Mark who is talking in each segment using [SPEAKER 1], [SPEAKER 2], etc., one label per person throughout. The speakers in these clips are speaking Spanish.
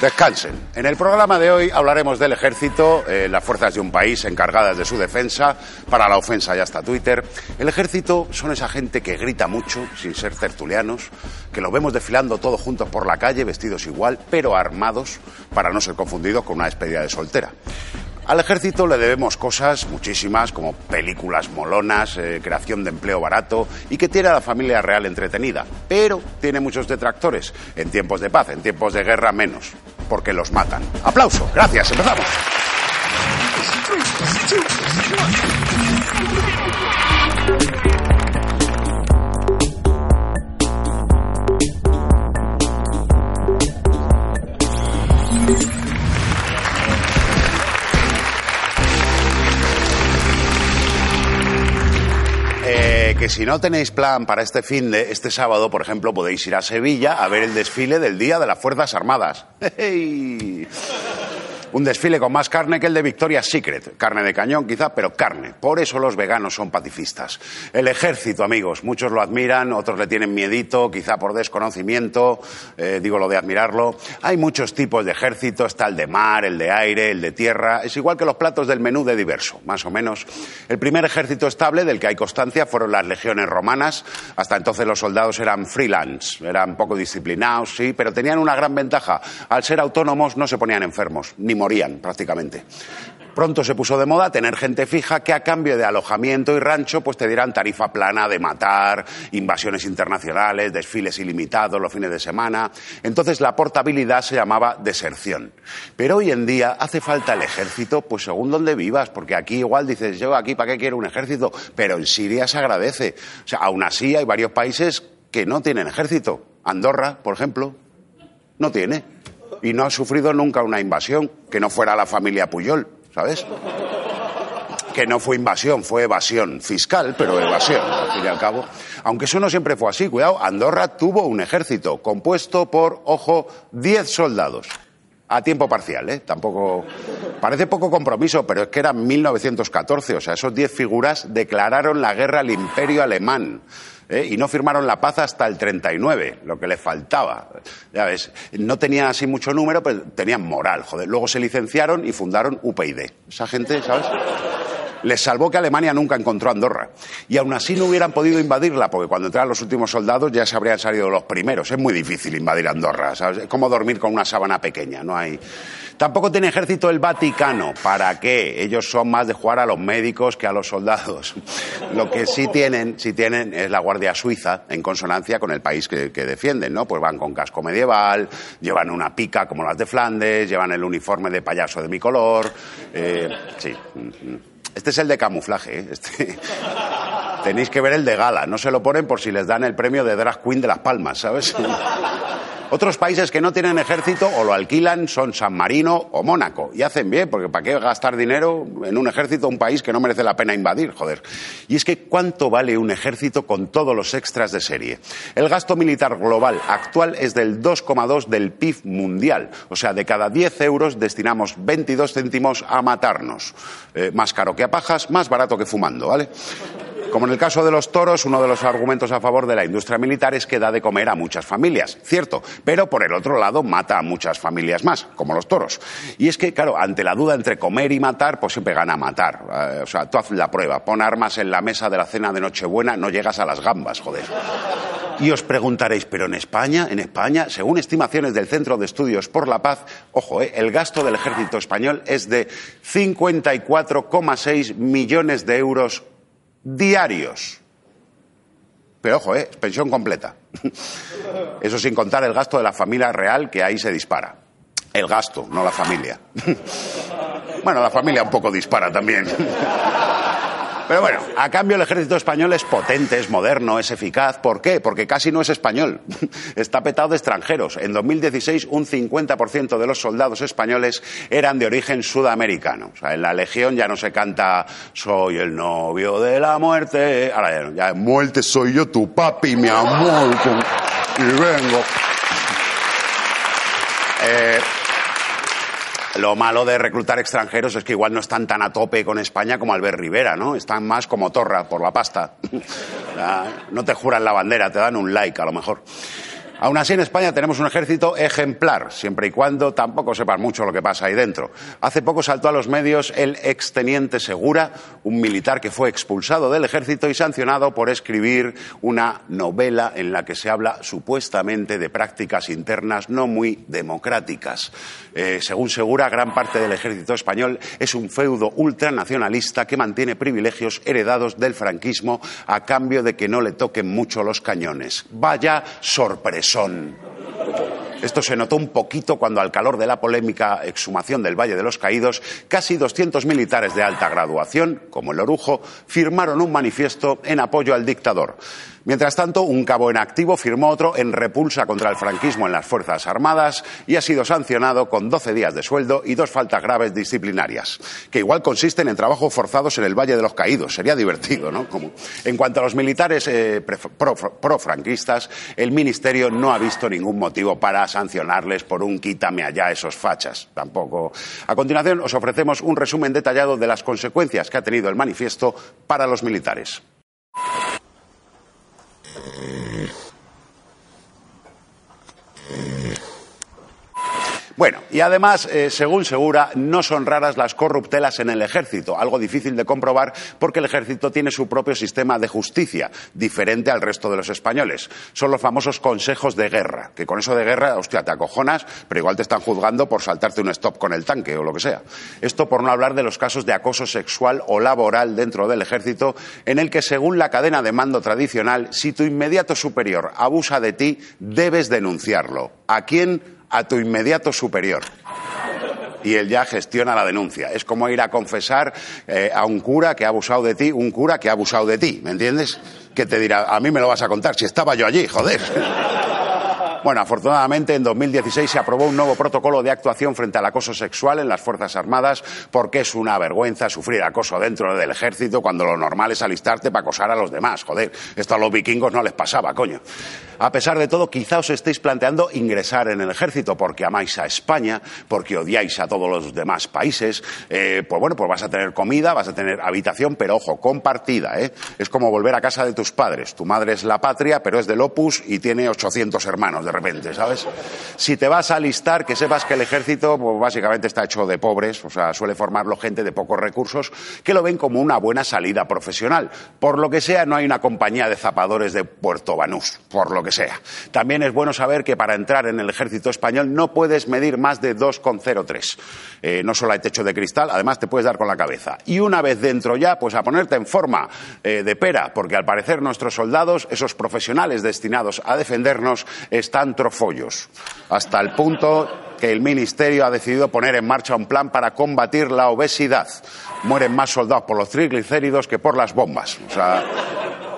[SPEAKER 1] Descansen. En el programa de hoy hablaremos del ejército, eh, las fuerzas de un país encargadas de su defensa. Para la ofensa ya está Twitter. El ejército son esa gente que grita mucho, sin ser tertulianos, que lo vemos desfilando todos juntos por la calle, vestidos igual, pero armados, para no ser confundidos con una despedida de soltera. Al ejército le debemos cosas muchísimas, como películas molonas, eh, creación de empleo barato y que tiene a la familia real entretenida. Pero tiene muchos detractores. En tiempos de paz, en tiempos de guerra menos, porque los matan. Aplauso. Gracias. Empezamos. Si no tenéis plan para este fin de este sábado, por ejemplo, podéis ir a Sevilla a ver el desfile del Día de las Fuerzas Armadas. ¡Hey! Un desfile con más carne que el de Victoria's Secret. Carne de cañón quizá, pero carne. Por eso los veganos son pacifistas. El ejército, amigos, muchos lo admiran, otros le tienen miedito, quizá por desconocimiento, eh, digo lo de admirarlo. Hay muchos tipos de ejército, está el de mar, el de aire, el de tierra. Es igual que los platos del menú de diverso, más o menos. El primer ejército estable del que hay constancia fueron las legiones romanas. Hasta entonces los soldados eran freelance, eran poco disciplinados, sí, pero tenían una gran ventaja. Al ser autónomos no se ponían enfermos, ni morían prácticamente. Pronto se puso de moda tener gente fija que a cambio de alojamiento y rancho pues te dieran tarifa plana de matar, invasiones internacionales, desfiles ilimitados los fines de semana. Entonces la portabilidad se llamaba deserción. Pero hoy en día hace falta el ejército pues según donde vivas, porque aquí igual dices yo aquí para qué quiero un ejército, pero en Siria se agradece. O sea, aún así hay varios países que no tienen ejército. Andorra, por ejemplo, no tiene y no ha sufrido nunca una invasión que no fuera la familia Puyol, ¿sabes? Que no fue invasión, fue evasión fiscal, pero evasión, al fin y al cabo. Aunque eso no siempre fue así, cuidado, Andorra tuvo un ejército compuesto por, ojo, 10 soldados. A tiempo parcial, ¿eh? Tampoco. Parece poco compromiso, pero es que era 1914. O sea, esos 10 figuras declararon la guerra al imperio alemán. ¿Eh? y no firmaron la paz hasta el 39, lo que les faltaba. Ya ves, no tenían así mucho número, pero tenían moral, joder. Luego se licenciaron y fundaron UPyD. Esa gente, ¿sabes? Les salvó que Alemania nunca encontró Andorra. Y aún así no hubieran podido invadirla, porque cuando entraron los últimos soldados ya se habrían salido los primeros. Es muy difícil invadir Andorra, ¿sabes? Es como dormir con una sábana pequeña, no hay... Tampoco tiene ejército el Vaticano. ¿Para qué? Ellos son más de jugar a los médicos que a los soldados. Lo que sí tienen, sí tienen es la Guardia Suiza, en consonancia con el país que, defienden, ¿no? Pues van con casco medieval, llevan una pica como las de Flandes, llevan el uniforme de payaso de mi color. Eh, sí. Este es el de camuflaje, ¿eh? Este... Tenéis que ver el de gala. No se lo ponen por si les dan el premio de Drag Queen de Las Palmas, ¿sabes? Otros países que no tienen ejército o lo alquilan son San Marino o Mónaco. Y hacen bien, porque ¿para qué gastar dinero en un ejército un país que no merece la pena invadir? Joder. Y es que ¿cuánto vale un ejército con todos los extras de serie? El gasto militar global actual es del 2,2 del PIB mundial. O sea, de cada 10 euros destinamos 22 céntimos a matarnos. Eh, más caro que a pajas, más barato que fumando, ¿vale? Como en el caso de los toros, uno de los argumentos a favor de la industria militar es que da de comer a muchas familias, cierto, pero por el otro lado mata a muchas familias más, como los toros. Y es que, claro, ante la duda entre comer y matar, pues siempre gana matar. Eh, o sea, tú haz la prueba, pon armas en la mesa de la cena de Nochebuena, no llegas a las gambas, joder. Y os preguntaréis, ¿pero en España? En España, según estimaciones del Centro de Estudios por la Paz, ojo, eh, el gasto del ejército español es de 54,6 millones de euros diarios. Pero ojo, eh, pensión completa. Eso sin contar el gasto de la familia real que ahí se dispara. El gasto, no la familia. Bueno, la familia un poco dispara también. Pero bueno, a cambio el ejército español es potente, es moderno, es eficaz. ¿Por qué? Porque casi no es español. Está petado de extranjeros. En 2016 un 50% de los soldados españoles eran de origen sudamericano. O sea, en la Legión ya no se canta soy el novio de la muerte. Ahora ya, ya muerte soy yo tu papi, mi amor. Y vengo. Eh, lo malo de reclutar extranjeros es que igual no están tan a tope con España como Albert Rivera, ¿no? Están más como torra por la pasta. no te juran la bandera, te dan un like a lo mejor. Aún así, en España tenemos un ejército ejemplar, siempre y cuando tampoco sepan mucho lo que pasa ahí dentro. Hace poco saltó a los medios el exteniente Segura, un militar que fue expulsado del ejército y sancionado por escribir una novela en la que se habla supuestamente de prácticas internas no muy democráticas. Eh, según Segura, gran parte del ejército español es un feudo ultranacionalista que mantiene privilegios heredados del franquismo a cambio de que no le toquen mucho los cañones. Vaya sorpresa son. Esto se notó un poquito cuando, al calor de la polémica exhumación del Valle de los Caídos, casi 200 militares de alta graduación, como el Orujo, firmaron un manifiesto en apoyo al dictador. Mientras tanto, un cabo en activo firmó otro en repulsa contra el franquismo en las Fuerzas Armadas y ha sido sancionado con 12 días de sueldo y dos faltas graves disciplinarias, que igual consisten en trabajos forzados en el Valle de los Caídos. Sería divertido, ¿no? En cuanto a los militares eh, pro-franquistas, el Ministerio no ha visto ningún motivo para sancionarles por un quítame allá esos fachas. Tampoco. A continuación, os ofrecemos un resumen detallado de las consecuencias que ha tenido el manifiesto para los militares. Bueno, y además, eh, según Segura, no son raras las corruptelas en el ejército, algo difícil de comprobar porque el ejército tiene su propio sistema de justicia, diferente al resto de los españoles. Son los famosos consejos de guerra, que con eso de guerra, hostia, te acojonas, pero igual te están juzgando por saltarte un stop con el tanque o lo que sea. Esto por no hablar de los casos de acoso sexual o laboral dentro del ejército, en el que, según la cadena de mando tradicional, si tu inmediato superior abusa de ti, debes denunciarlo. ¿A quién? A tu inmediato superior. Y él ya gestiona la denuncia. Es como ir a confesar eh, a un cura que ha abusado de ti, un cura que ha abusado de ti, ¿me entiendes? Que te dirá, a mí me lo vas a contar, si estaba yo allí, joder. Bueno, afortunadamente en 2016 se aprobó un nuevo protocolo de actuación frente al acoso sexual en las Fuerzas Armadas porque es una vergüenza sufrir acoso dentro del ejército cuando lo normal es alistarte para acosar a los demás. Joder, esto a los vikingos no les pasaba, coño. A pesar de todo, quizá os estéis planteando ingresar en el ejército porque amáis a España, porque odiáis a todos los demás países. Eh, pues bueno, pues vas a tener comida, vas a tener habitación, pero ojo, compartida. ¿eh? Es como volver a casa de tus padres. Tu madre es la patria, pero es del Opus y tiene 800 hermanos de repente, ¿sabes? Si te vas a alistar, que sepas que el ejército pues, básicamente está hecho de pobres, o sea, suele formarlo gente de pocos recursos, que lo ven como una buena salida profesional. Por lo que sea, no hay una compañía de zapadores de Puerto Banús, por lo que sea. También es bueno saber que para entrar en el ejército español no puedes medir más de 2,03. Eh, no solo hay techo de cristal, además te puedes dar con la cabeza. Y una vez dentro ya, pues a ponerte en forma eh, de pera, porque al parecer nuestros soldados, esos profesionales destinados a defendernos, están trofollos. Hasta el punto que el Ministerio ha decidido poner en marcha un plan para combatir la obesidad. Mueren más soldados por los triglicéridos que por las bombas. O sea,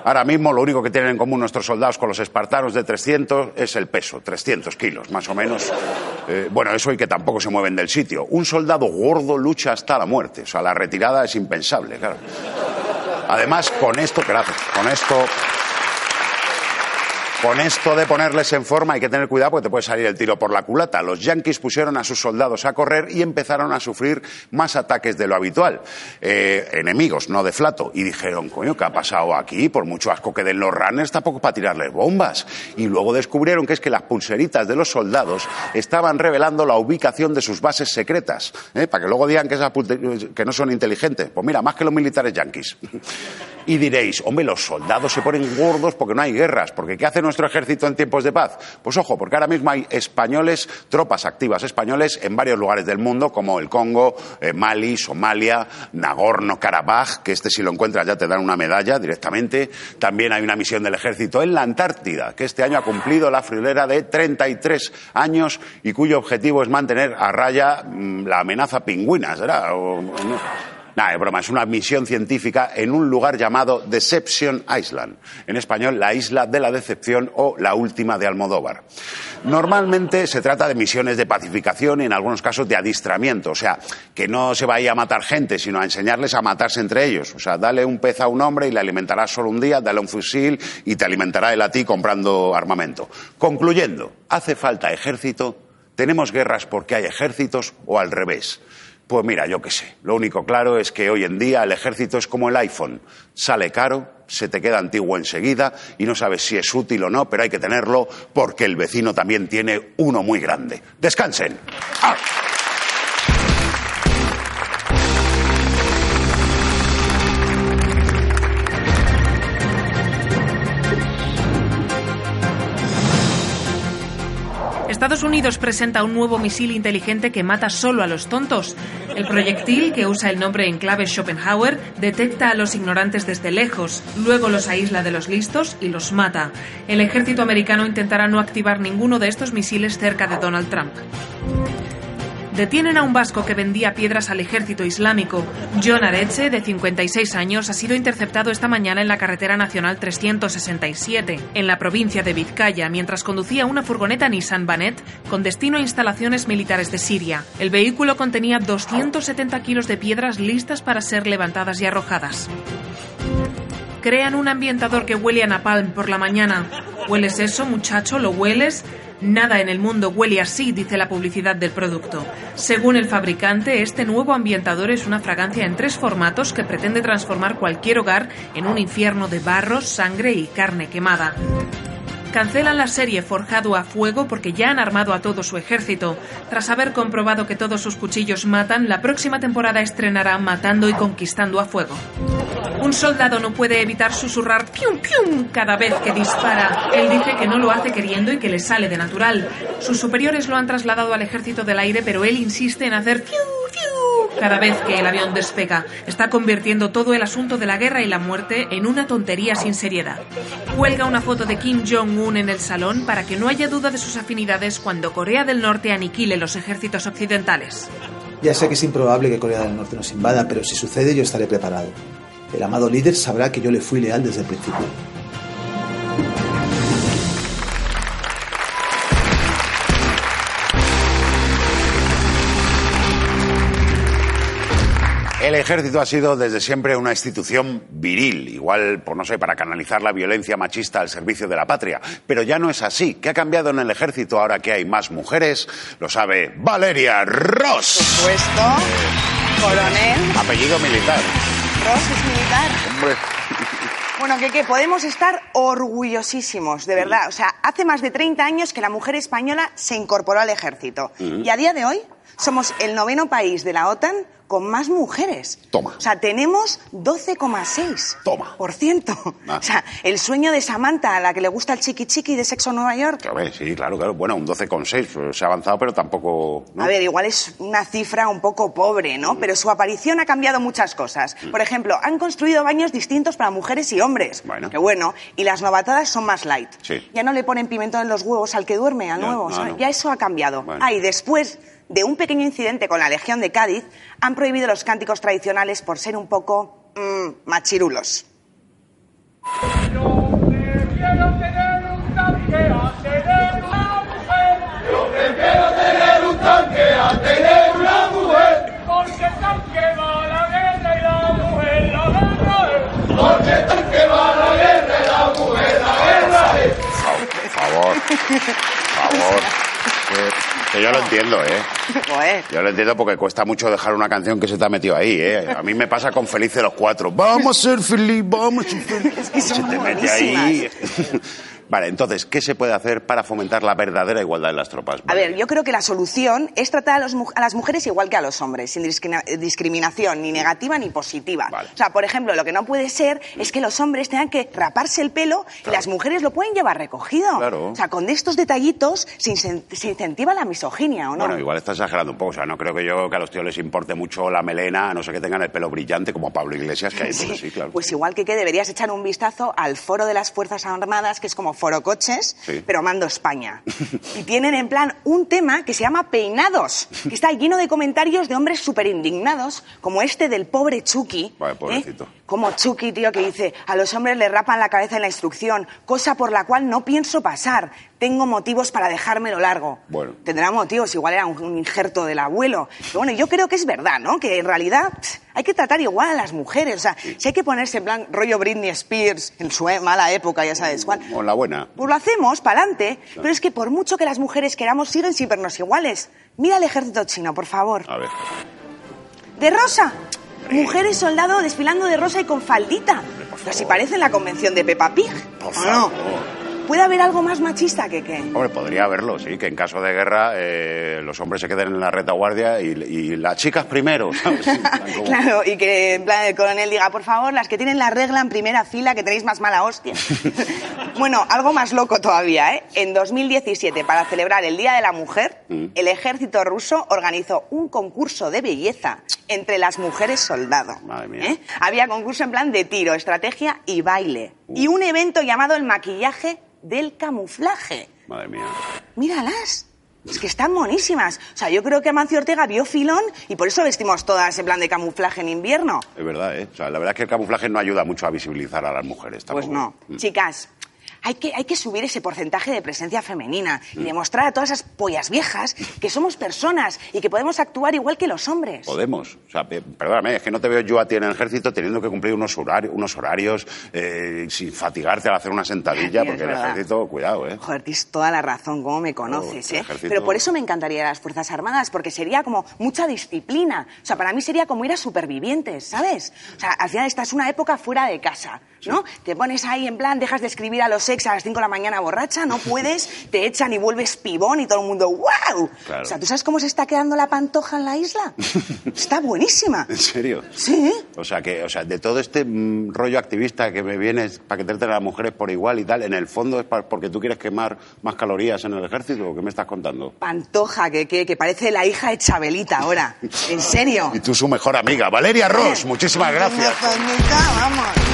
[SPEAKER 1] Ahora mismo lo único que tienen en común nuestros soldados con los espartanos de 300 es el peso, 300 kilos más o menos. Eh, bueno, eso y que tampoco se mueven del sitio. Un soldado gordo lucha hasta la muerte, o sea, la retirada es impensable, claro. Además, con esto, gracias, con esto con esto de ponerles en forma hay que tener cuidado porque te puede salir el tiro por la culata. Los yanquis pusieron a sus soldados a correr y empezaron a sufrir más ataques de lo habitual. Eh, enemigos, no de flato. Y dijeron, coño, ¿qué ha pasado aquí? Por mucho asco que den los runners, tampoco para tirarles bombas. Y luego descubrieron que es que las pulseritas de los soldados estaban revelando la ubicación de sus bases secretas. ¿eh? Para que luego digan que, esas que no son inteligentes. Pues mira, más que los militares yanquis. Y diréis, hombre, los soldados se ponen gordos porque no hay guerras, porque ¿qué hace nuestro ejército en tiempos de paz? Pues ojo, porque ahora mismo hay españoles, tropas activas españoles en varios lugares del mundo, como el Congo, eh, Mali, Somalia, Nagorno-Karabaj, que este si lo encuentras ya te dan una medalla directamente. También hay una misión del ejército en la Antártida, que este año ha cumplido la friolera de 33 años y cuyo objetivo es mantener a raya mm, la amenaza pingüina, ¿será? O-. Nada, es broma, es una misión científica en un lugar llamado Deception Island. En español, la isla de la decepción o la última de Almodóvar. Normalmente se trata de misiones de pacificación y en algunos casos de adiestramiento. O sea, que no se vaya a matar gente, sino a enseñarles a matarse entre ellos. O sea, dale un pez a un hombre y le alimentará solo un día, dale un fusil y te alimentará él a ti comprando armamento. Concluyendo, ¿hace falta ejército? ¿Tenemos guerras porque hay ejércitos o al revés? Pues mira, yo qué sé. Lo único claro es que hoy en día el ejército es como el iPhone. Sale caro, se te queda antiguo enseguida y no sabes si es útil o no, pero hay que tenerlo porque el vecino también tiene uno muy grande. Descansen. ¡Ah!
[SPEAKER 2] Estados Unidos presenta un nuevo misil inteligente que mata solo a los tontos. El proyectil, que usa el nombre en clave Schopenhauer, detecta a los ignorantes desde lejos, luego los aísla de los listos y los mata. El ejército americano intentará no activar ninguno de estos misiles cerca de Donald Trump. Detienen a un vasco que vendía piedras al ejército islámico. John Areche, de 56 años, ha sido interceptado esta mañana en la carretera nacional 367, en la provincia de Vizcaya, mientras conducía una furgoneta Nissan Banet con destino a instalaciones militares de Siria. El vehículo contenía 270 kilos de piedras listas para ser levantadas y arrojadas. Crean un ambientador que huele a napalm por la mañana. ¿Hueles eso, muchacho? ¿Lo hueles? Nada en el mundo huele así, dice la publicidad del producto. Según el fabricante, este nuevo ambientador es una fragancia en tres formatos que pretende transformar cualquier hogar en un infierno de barro, sangre y carne quemada. Cancelan la serie Forjado a Fuego porque ya han armado a todo su ejército. Tras haber comprobado que todos sus cuchillos matan, la próxima temporada estrenará Matando y Conquistando a Fuego. Un soldado no puede evitar susurrar pium pium cada vez que dispara. Él dice que no lo hace queriendo y que le sale de natural. Sus superiores lo han trasladado al ejército del aire, pero él insiste en hacer piu piu cada vez que el avión despega. Está convirtiendo todo el asunto de la guerra y la muerte en una tontería sin seriedad. Cuelga una foto de Kim Jong-un en el salón para que no haya duda de sus afinidades cuando Corea del Norte aniquile los ejércitos occidentales.
[SPEAKER 3] Ya sé que es improbable que Corea del Norte nos invada, pero si sucede yo estaré preparado. El amado líder sabrá que yo le fui leal desde el principio.
[SPEAKER 1] El ejército ha sido desde siempre una institución viril, igual, por no sé, para canalizar la violencia machista al servicio de la patria. Pero ya no es así. ¿Qué ha cambiado en el ejército ahora que hay más mujeres? Lo sabe Valeria Ross.
[SPEAKER 4] Supuesto. Coronel.
[SPEAKER 1] Apellido militar.
[SPEAKER 4] Ross es militar.
[SPEAKER 1] Hombre.
[SPEAKER 4] Bueno, que, que podemos estar orgullosísimos, de verdad. O sea, hace más de 30 años que la mujer española se incorporó al ejército. Y a día de hoy somos el noveno país de la OTAN con más mujeres.
[SPEAKER 1] Toma.
[SPEAKER 4] O sea, tenemos 12,6%.
[SPEAKER 1] Toma.
[SPEAKER 4] Por ciento.
[SPEAKER 1] Ah.
[SPEAKER 4] O sea, el sueño de Samantha, a la que le gusta el chiqui chiqui de Sexo Nueva York.
[SPEAKER 1] A ver, sí, claro, claro. Bueno, un 12,6. pues, Se ha avanzado, pero tampoco. ¿no?
[SPEAKER 4] A ver, igual es una cifra un poco pobre, ¿no? Pero su aparición ha cambiado muchas cosas. Por ejemplo, han construido baños distintos para mujeres y hombres.
[SPEAKER 1] Bueno.
[SPEAKER 4] Qué bueno. Y las novatadas son más light.
[SPEAKER 1] Sí.
[SPEAKER 4] Ya no le ponen pimentón en los huevos al que duerme, al nuevo.
[SPEAKER 1] no, no.
[SPEAKER 4] Ya eso ha cambiado.
[SPEAKER 1] Bueno.
[SPEAKER 4] Ah, y después de un pequeño incidente con la Legión de Cádiz, han prohibido los cánticos tradicionales por ser un poco mm, machirulos
[SPEAKER 5] prefiero tener un tanque a tener una mujer. Yo prefiero tener un tanque a tener una mujer. Porque el tanque va a la guerra y la mujer la guerra es. Porque el tanque va a la guerra y la mujer la guerra es.
[SPEAKER 1] Por favor. Por favor. Que- que yo lo entiendo, ¿eh?
[SPEAKER 4] Joder.
[SPEAKER 1] Yo lo entiendo porque cuesta mucho dejar una canción que se te ha metido ahí, ¿eh? A mí me pasa con Feliz de los Cuatro. Vamos a ser feliz, vamos a ser feliz.
[SPEAKER 4] Es que
[SPEAKER 1] Y se te mete ahí. Vale, entonces, ¿qué se puede hacer para fomentar la verdadera igualdad en las tropas?
[SPEAKER 4] A ver, yo creo que la solución es tratar a, los a las mujeres igual que a los hombres, sin eh, discriminación ni negativa ni positiva.
[SPEAKER 1] Vale.
[SPEAKER 4] O sea, por ejemplo, lo que no puede ser es que los hombres tengan que raparse el pelo y las mujeres lo pueden llevar recogido.
[SPEAKER 1] Claro.
[SPEAKER 4] O sea, con estos detallitos se, se incentiva la misoginia, ¿o no?
[SPEAKER 1] Bueno, igual está exagerando un poco. O sea, no creo que yo que a los tíos les importe mucho la melena, a no sé que tengan el pelo brillante como Pablo Iglesias, que hay.
[SPEAKER 4] Sí,
[SPEAKER 1] sí, claro.
[SPEAKER 4] Pues igual que que deberías echar un vistazo al foro de las Fuerzas Armadas, que es como foro coches,
[SPEAKER 1] Sí.
[SPEAKER 4] pero mando España. y tienen en plan un tema que se llama peinados, que está lleno de comentarios de hombres súper indignados, como este del pobre Chucky.
[SPEAKER 1] Pobrecito.
[SPEAKER 4] ¿eh? Como Chucky, tío, que dice, a los hombres les rapan la cabeza en la instrucción, cosa por la cual no pienso pasar. Tengo motivos para dejármelo largo.
[SPEAKER 1] Bueno.
[SPEAKER 4] Tendrá motivos, igual era un, un injerto del abuelo. Pero bueno, yo creo que es verdad, ¿no? Que en realidad pff, hay que tratar igual a las mujeres. O sea, si hay que ponerse en plan rollo Britney Spears en su e- mala época, ya sabes cuál.
[SPEAKER 1] O la buena.
[SPEAKER 4] Pues lo hacemos, para adelante. Pero es que por mucho que las mujeres queramos, siguen sin vernos iguales. Mira el ejército chino, por favor.
[SPEAKER 1] A ver.
[SPEAKER 4] De rosa. Mujeres soldado desfilando de rosa y con faldita. Pero si parece en la convención de Peppa Pig.
[SPEAKER 1] Por
[SPEAKER 4] ¿o no? ¿Puede haber algo más machista que qué?
[SPEAKER 1] Hombre, podría haberlo, sí, que en caso de guerra eh, los hombres se queden en la retaguardia y, y las chicas primero, ¿sabes? Como-
[SPEAKER 4] Claro, y que en plan el coronel diga, por favor, las que tienen la regla en primera fila, que tenéis más mala hostia. bueno, algo más loco todavía, ¿eh? En 2017, para celebrar el Día de la Mujer,
[SPEAKER 1] Mm.
[SPEAKER 4] el ejército ruso organizó un concurso de belleza entre las mujeres soldado.
[SPEAKER 1] Madre mía.
[SPEAKER 4] ¿eh? Había concurso en plan de tiro, estrategia y baile. Y un evento llamado el maquillaje del camuflaje.
[SPEAKER 1] Madre mía.
[SPEAKER 4] Míralas. Es que están monísimas. O sea, yo creo que Amancio Ortega vio filón y por eso vestimos todas en plan de camuflaje en invierno.
[SPEAKER 1] Es verdad, ¿eh? O sea, la verdad es que el camuflaje no ayuda mucho a visibilizar a las mujeres.
[SPEAKER 4] Pues
[SPEAKER 1] tampoco.
[SPEAKER 4] no. Chicas, hay que, hay que subir ese porcentaje de presencia femenina y demostrar a todas esas pollas viejas que somos personas y que podemos actuar igual que los hombres.
[SPEAKER 1] Podemos. O sea, pe- perdóname, es que no te veo yo a ti en el ejército teniendo que cumplir unos horarios, unos horarios eh, sin fatigarte al hacer una sentadilla,
[SPEAKER 4] Sí,
[SPEAKER 1] porque el ejército, cuidado, ¿eh?
[SPEAKER 4] Joder, tienes toda la razón, cómo me conoces,
[SPEAKER 1] el
[SPEAKER 4] ¿eh?
[SPEAKER 1] ejército-
[SPEAKER 4] Pero por eso me encantaría las Fuerzas Armadas, porque sería como mucha disciplina. O sea, para mí sería como ir a supervivientes, ¿sabes? O sea, al final esta es una época fuera de casa, ¿no? Te pones ahí en plan, dejas de escribir a los ex a las 5 de la mañana borracha, no puedes, te echan y vuelves pibón y todo el mundo, ¡wow!
[SPEAKER 1] Claro.
[SPEAKER 4] O sea, ¿tú sabes cómo se está quedando la pantoja en la isla? está buenísima.
[SPEAKER 1] ¿En serio?
[SPEAKER 4] Sí.
[SPEAKER 1] O sea, que, o sea, de todo este mm, rollo activista que me vienes para que traten a las mujeres por igual y tal, en el fondo es porque tú quieres quemar más calorías en el ejército, ¿o qué me estás contando?
[SPEAKER 4] Pantoja, que, que, que parece la hija de Chabelita ahora. ¿En serio?
[SPEAKER 1] Y tú su mejor amiga, Valeria Ross, muchísimas gracias.
[SPEAKER 4] Vamos.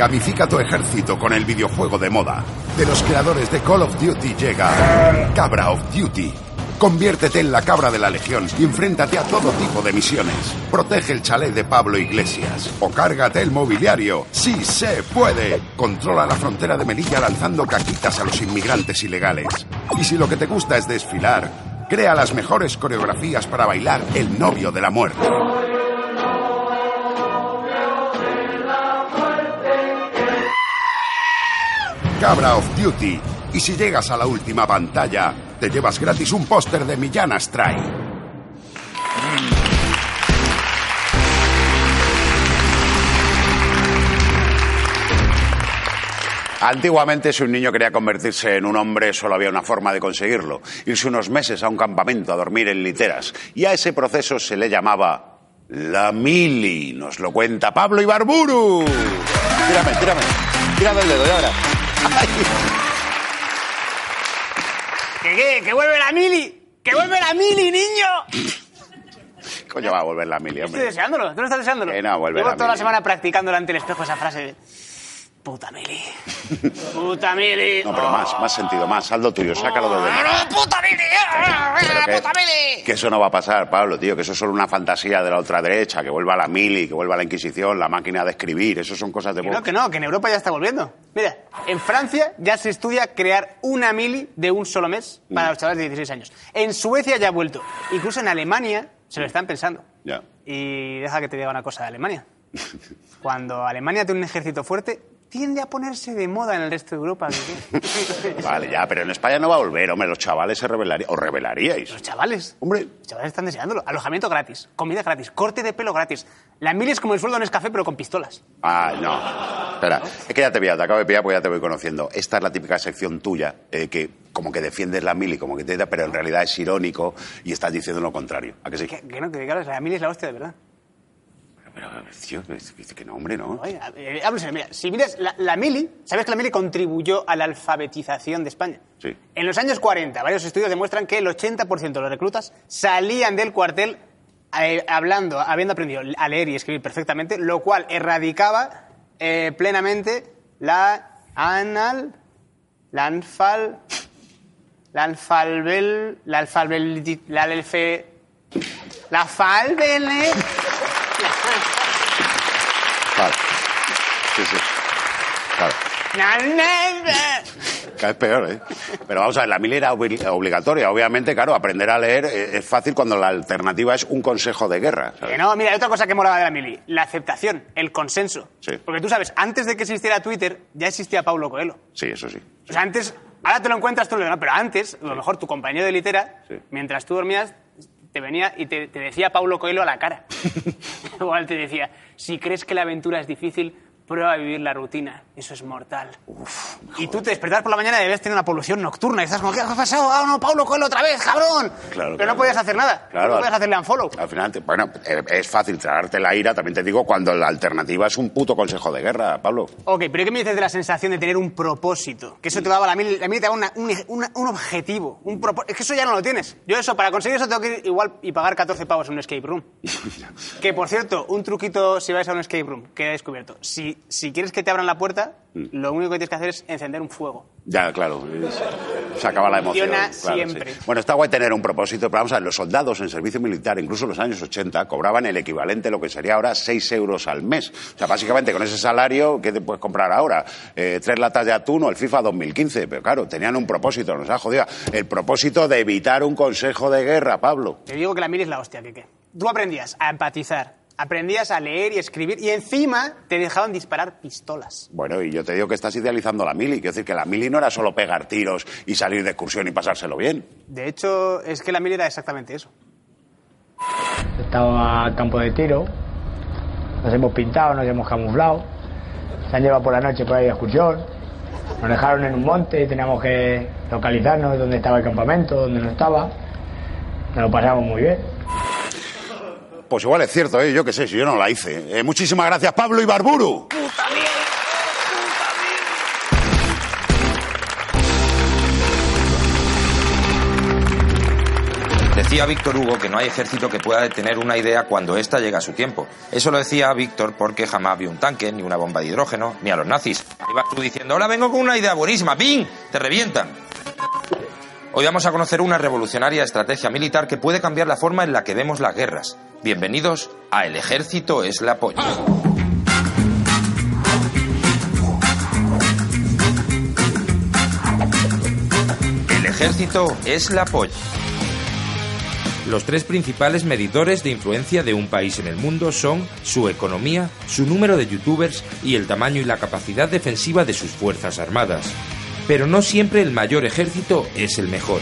[SPEAKER 6] Gamifica tu ejército con el videojuego de moda. De los creadores de Call of Duty llega Cabra of Duty. Conviértete en la cabra de la legión y enfréntate a todo tipo de misiones. Protege el chalet de Pablo Iglesias o cárgate el mobiliario. ¡Sí se puede! Controla la frontera de Melilla lanzando caquitas a los inmigrantes ilegales. Y si lo que te gusta es desfilar, crea las mejores coreografías para bailar El novio de la muerte. Cabra of Duty. Y si llegas a la última pantalla, te llevas gratis un póster de Millán Astray.
[SPEAKER 1] Antiguamente, si un niño quería convertirse en un hombre, solo había una forma de conseguirlo: irse unos meses a un campamento a dormir en literas. Y a ese proceso se le llamaba la mili. Nos lo cuenta Pablo Ibarburu. Tírame, tírame. Tírame el dedo, ya verás.
[SPEAKER 7] ¿Qué qué? ¡Que vuelve la mili! ¡Que vuelve la mili, niño!
[SPEAKER 1] Coño, va a volver la mili,
[SPEAKER 7] Estoy
[SPEAKER 1] hombre.
[SPEAKER 7] deseándolo, tú no estás deseándolo.
[SPEAKER 1] Que no, vuelve
[SPEAKER 7] Llevo
[SPEAKER 1] la
[SPEAKER 7] toda la semana practicando delante del espejo esa frase de... Puta mili. Puta mili.
[SPEAKER 1] No, pero más, más sentido, más. Haz lo tuyo, sácalo de dentro.
[SPEAKER 7] ¡Ah, ¡Puta mili! ¡Ah,
[SPEAKER 1] Pero que-
[SPEAKER 7] ¡Puta mili!
[SPEAKER 1] Que eso no va a pasar, Pablo, tío, que eso es solo una fantasía de la ultraderecha, que vuelva la mili, que vuelva la Inquisición, la máquina de escribir, eso son cosas de
[SPEAKER 7] Que no, que no, que en Europa ya está volviendo. Mira, en Francia ya se estudia crear una mili de un solo mes para
[SPEAKER 1] Mm.
[SPEAKER 7] los chavales de 16 años. En Suecia ya ha vuelto. Incluso en Alemania se lo están pensando.
[SPEAKER 1] Ya.
[SPEAKER 7] Y deja que te diga una cosa de Alemania. Cuando Alemania tiene un ejército fuerte, tiende a ponerse de moda en el resto de Europa.
[SPEAKER 1] Vale, ya, pero en España no va a volver, hombre, los chavales se rebelarían. ¿Os rebelaríais?
[SPEAKER 7] Los chavales.
[SPEAKER 1] Hombre,
[SPEAKER 7] Los chavales están deseándolo. Alojamiento gratis, comida gratis, corte de pelo gratis. La mili es como el sueldo en café pero con pistolas.
[SPEAKER 1] Ah, no. Espera, es que ya te voy a, te acabo de pillar porque ya te voy conociendo. Esta es la típica sección tuya, eh, que como que defiendes la mili, como que te pero en realidad es irónico y estás diciendo lo contrario. ¿A que sí?
[SPEAKER 7] Que, que no, que claro, la mili es la hostia, de verdad.
[SPEAKER 1] Pero, tío, que, no, hombre, no.
[SPEAKER 7] Oye, eh, mira, si miras la, la mili, ¿sabes que la mili contribuyó a la alfabetización de España?
[SPEAKER 1] Sí.
[SPEAKER 7] En los años 40, varios estudios demuestran que el 80% de los reclutas salían del cuartel eh, hablando, habiendo aprendido a leer y escribir perfectamente, lo cual erradicaba eh, plenamente la anal, la anfal, la alfalbel, la alfalbel, la alfe, la falbele,
[SPEAKER 1] Claro. Sí, sí. Claro.
[SPEAKER 7] la neve.
[SPEAKER 1] Cada vez peor, ¿eh? Pero vamos a ver, la mili era obli- obligatoria. Obviamente, claro, aprender a leer eh, es fácil cuando la alternativa es un consejo de guerra. ¿sabes?
[SPEAKER 7] Que no, mira, hay otra cosa que molaba de la mili. La aceptación, el consenso.
[SPEAKER 1] Sí.
[SPEAKER 7] Porque tú sabes, antes de que existiera Twitter, ya existía Paulo Coelho.
[SPEAKER 1] Sí, eso sí.
[SPEAKER 7] O sea, antes, ahora te lo encuentras tú, no, pero antes, a lo mejor tu compañero de litera,
[SPEAKER 1] Sí.
[SPEAKER 7] mientras tú dormías, te venía y te, te decía Paulo Coelho a la cara. Igual te decía, si crees que la aventura es difícil, prueba a vivir la rutina. Eso es mortal. y tú te despertas por la mañana y debes tener una polución nocturna. Y estás como, ¿qué ha pasado? ¡Ah, no, Paulo Coelho otra vez, cabrón!
[SPEAKER 1] Claro,
[SPEAKER 7] pero
[SPEAKER 1] claro.
[SPEAKER 7] no podías hacer nada.
[SPEAKER 1] Claro.
[SPEAKER 7] no podías hacerle unfollow.
[SPEAKER 1] Al final, te- bueno, eh, es fácil tragarte la ira, también te digo, cuando la alternativa es un puto consejo de guerra, Pablo.
[SPEAKER 7] Ok, pero ¿qué me dices de la sensación de tener un propósito? Que eso te daba la mili, la te daba una- un, una- un objetivo, un propo- Es que eso ya no lo tienes. Yo eso, para conseguir eso tengo que ir igual y pagar 14 pavos en un escape room. que, por cierto, un truquito si vais a un escape room que he descubierto. Si, si quieres que te abran la puerta, lo único que tienes que hacer es encender un fuego.
[SPEAKER 1] Ya, claro. es- se acaba la emoción.
[SPEAKER 7] Funciona
[SPEAKER 1] claro,
[SPEAKER 7] siempre.
[SPEAKER 1] sí. Bueno, está guay tener un propósito, pero vamos a ver, los soldados en servicio militar, incluso en los años 80, cobraban el equivalente a lo que sería ahora 6 euros al mes. O sea, básicamente con ese salario, ¿qué te puedes comprar ahora? Eh, tres latas de atún o el FIFA 2015. Pero claro, tenían un propósito, nos ha jodido. El propósito de evitar un consejo de guerra, Pablo.
[SPEAKER 7] Te digo que la mili es la hostia, que Tú aprendías a empatizar, aprendías a leer y escribir y encima te dejaban disparar pistolas.
[SPEAKER 1] Bueno, y yo te digo que estás idealizando la mili. Quiero decir que la mili no era solo pegar tiros y salir de excursión y pasárselo bien.
[SPEAKER 7] De hecho, es que la mili era exactamente eso.
[SPEAKER 8] Estaba a campo de tiro, nos hemos pintado, nos hemos camuflado, se han llevado por la noche por ahí de excursión, nos dejaron en un monte y teníamos que localizarnos dónde estaba el campamento, dónde no estaba, nos lo pasamos muy bien.
[SPEAKER 1] Pues igual es cierto, ¿eh? yo qué sé, si yo no la hice. Eh, muchísimas gracias, Pablo Ibarburu.
[SPEAKER 9] Decía Víctor Hugo que no hay ejército que pueda detener una idea cuando ésta llega a su tiempo. Eso lo decía Víctor porque jamás vio un tanque, ni una bomba de hidrógeno, ni a los nazis. Ibas tú diciendo, ahora vengo con una idea buenísima, ¡ping! Te revientan. Hoy vamos a conocer una revolucionaria estrategia militar que puede cambiar la forma en la que vemos las guerras. Bienvenidos a El Ejército es la polla. El ejército es la polla. Los tres principales medidores de influencia de un país en el mundo son su economía, su número de youtubers y el tamaño y la capacidad defensiva de sus fuerzas armadas. Pero no siempre el mayor ejército es el mejor.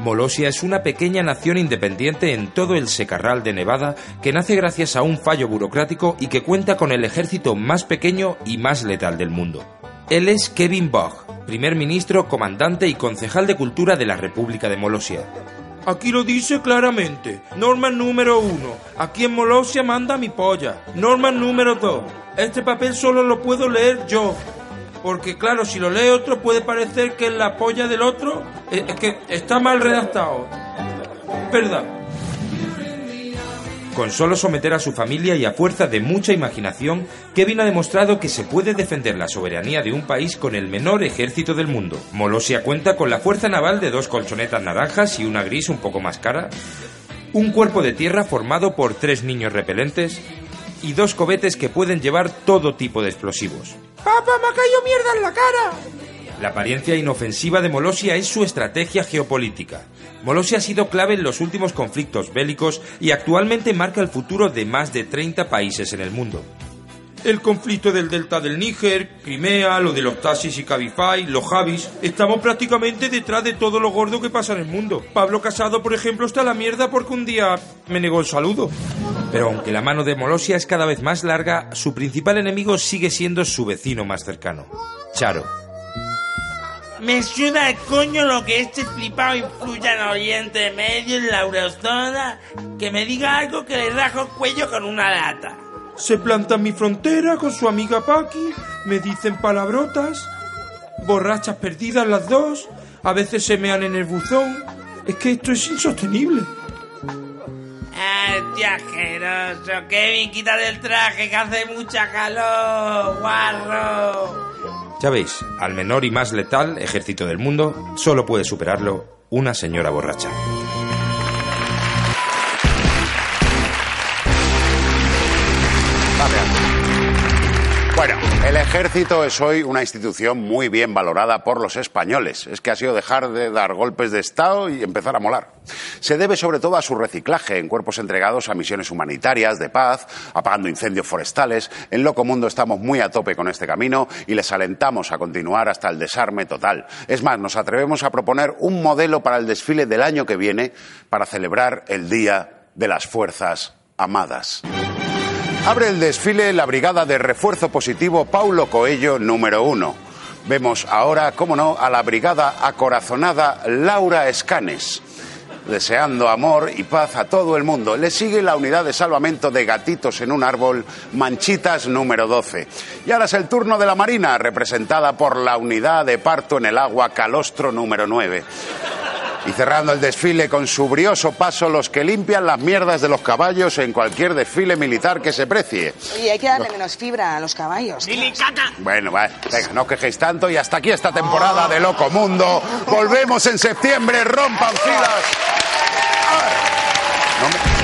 [SPEAKER 9] Molosia es una pequeña nación independiente en todo el secarral de Nevada que nace gracias a un fallo burocrático y que cuenta con el ejército más pequeño y más letal del mundo. Él es Kevin Bogg, primer ministro, comandante y concejal de cultura de la República de Molosia. Aquí lo dice claramente. Norma número uno. Aquí en Molosia manda mi polla. Norma número dos. Este papel solo lo puedo leer yo. Porque claro, si lo lee otro puede parecer que es la polla del otro. Es es que está mal redactado. ¿Verdad? Con solo someter a su familia y a fuerza de mucha imaginación, Kevin ha demostrado que se puede defender la soberanía de un país con el menor ejército del mundo. Molosia cuenta con la fuerza naval de dos colchonetas naranjas y una gris un poco más cara, un cuerpo de tierra formado por tres niños repelentes y dos cohetes que pueden llevar todo tipo de explosivos. ¡Papá, me ha caído mierda en la cara! La apariencia inofensiva de Molosia es su estrategia geopolítica. Molosia ha sido clave en los últimos conflictos bélicos y actualmente marca el futuro de más de 30 países en el mundo. El conflicto del delta del Níger, Crimea, lo de los taxis y Cabify, los Javis. Estamos prácticamente detrás de todo lo gordo que pasa en el mundo. Pablo Casado, por ejemplo, está a la mierda porque un día me negó el saludo. Pero aunque la mano de Molosia es cada vez más larga, su principal enemigo sigue siendo su vecino más cercano, Charo.
[SPEAKER 10] Me suda el coño lo que este flipado influya en Oriente Medio, en la Eurozona, que me diga algo que le rajo el cuello con una lata.
[SPEAKER 9] Se planta en mi frontera con su amiga Paqui, me dicen palabrotas, borrachas perdidas las dos, a veces se mean en el buzón. Es que esto es insostenible.
[SPEAKER 10] Tío asqueroso. Kevin, quítate el traje que hace mucha calor, guarro.
[SPEAKER 9] Ya veis, al menor y más letal ejército del mundo, solo puede superarlo una señora borracha.
[SPEAKER 1] El ejército es hoy una institución muy bien valorada por los españoles. Es que ha sido dejar de dar golpes de Estado y empezar a molar. Se debe sobre todo a su reciclaje en cuerpos entregados a misiones humanitarias, de paz, apagando incendios forestales. En Loco Mundo estamos muy a tope con este camino y les alentamos a continuar hasta el desarme total. Es más, nos atrevemos a proponer un modelo para el desfile del año que viene para celebrar el Día de las Fuerzas Amadas. Abre el desfile la brigada de refuerzo positivo Paulo Coello número uno. Vemos ahora, cómo no, a la brigada acorazonada Laura Escanes. Deseando amor y paz a todo el mundo. Le sigue la unidad de salvamento de gatitos en un árbol, Manchitas número 12. Y ahora es el turno de la Marina, representada por la unidad de parto en el agua Calostro número 9. Y cerrando el desfile con su brioso paso, los que limpian las mierdas de los caballos en cualquier desfile militar que se precie.
[SPEAKER 4] Oye, hay que darle menos fibra a los caballos.
[SPEAKER 1] Bueno, va, venga, no os quejéis tanto y hasta aquí esta temporada de Loco Mundo. Volvemos en septiembre, rompan filas. Ah. No me-